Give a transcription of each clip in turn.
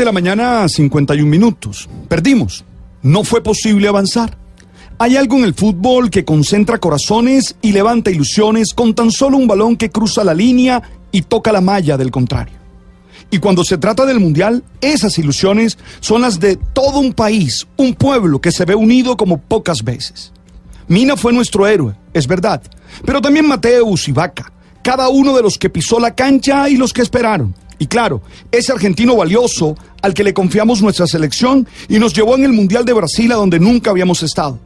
de la mañana, 51 minutos. Perdimos. No fue posible avanzar. Hay algo en el fútbol que concentra corazones y levanta ilusiones con tan solo un balón que cruza la línea y toca la malla del contrario. Y cuando se trata del Mundial, esas ilusiones son las de todo un país, un pueblo que se ve unido como pocas veces. Mina fue nuestro héroe, es verdad, pero también Mateus y Vaca, cada uno de los que pisó la cancha y los que esperaron. Y claro, ese argentino valioso al que le confiamos nuestra selección y nos llevó en el Mundial de Brasil a donde nunca habíamos estado.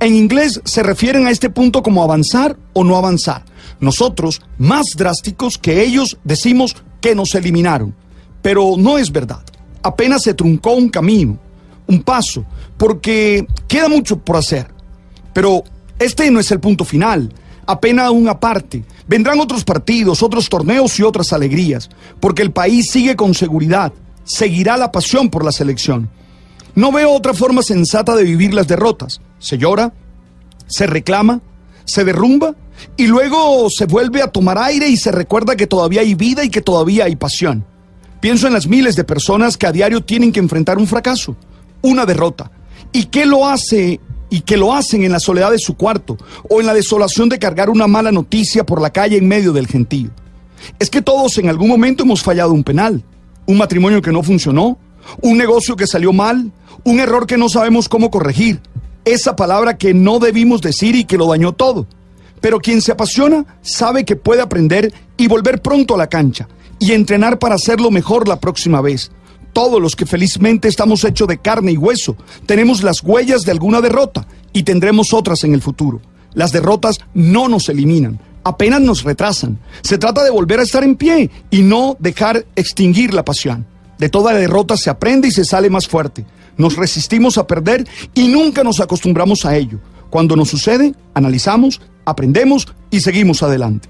En inglés se refieren a este punto como avanzar o no avanzar. Nosotros, más drásticos que ellos, decimos que nos eliminaron. Pero no es verdad. Apenas se truncó un camino, un paso, porque queda mucho por hacer. Pero este no es el punto final apenas una parte. Vendrán otros partidos, otros torneos y otras alegrías, porque el país sigue con seguridad, seguirá la pasión por la selección. No veo otra forma sensata de vivir las derrotas. Se llora, se reclama, se derrumba y luego se vuelve a tomar aire y se recuerda que todavía hay vida y que todavía hay pasión. Pienso en las miles de personas que a diario tienen que enfrentar un fracaso, una derrota. ¿Y qué lo hace y que lo hacen en la soledad de su cuarto o en la desolación de cargar una mala noticia por la calle en medio del gentío. Es que todos en algún momento hemos fallado un penal, un matrimonio que no funcionó, un negocio que salió mal, un error que no sabemos cómo corregir, esa palabra que no debimos decir y que lo dañó todo. Pero quien se apasiona sabe que puede aprender y volver pronto a la cancha y entrenar para hacerlo mejor la próxima vez todos los que felizmente estamos hechos de carne y hueso, tenemos las huellas de alguna derrota y tendremos otras en el futuro. Las derrotas no nos eliminan, apenas nos retrasan. Se trata de volver a estar en pie y no dejar extinguir la pasión. De toda derrota se aprende y se sale más fuerte. Nos resistimos a perder y nunca nos acostumbramos a ello. Cuando nos sucede, analizamos, aprendemos y seguimos adelante.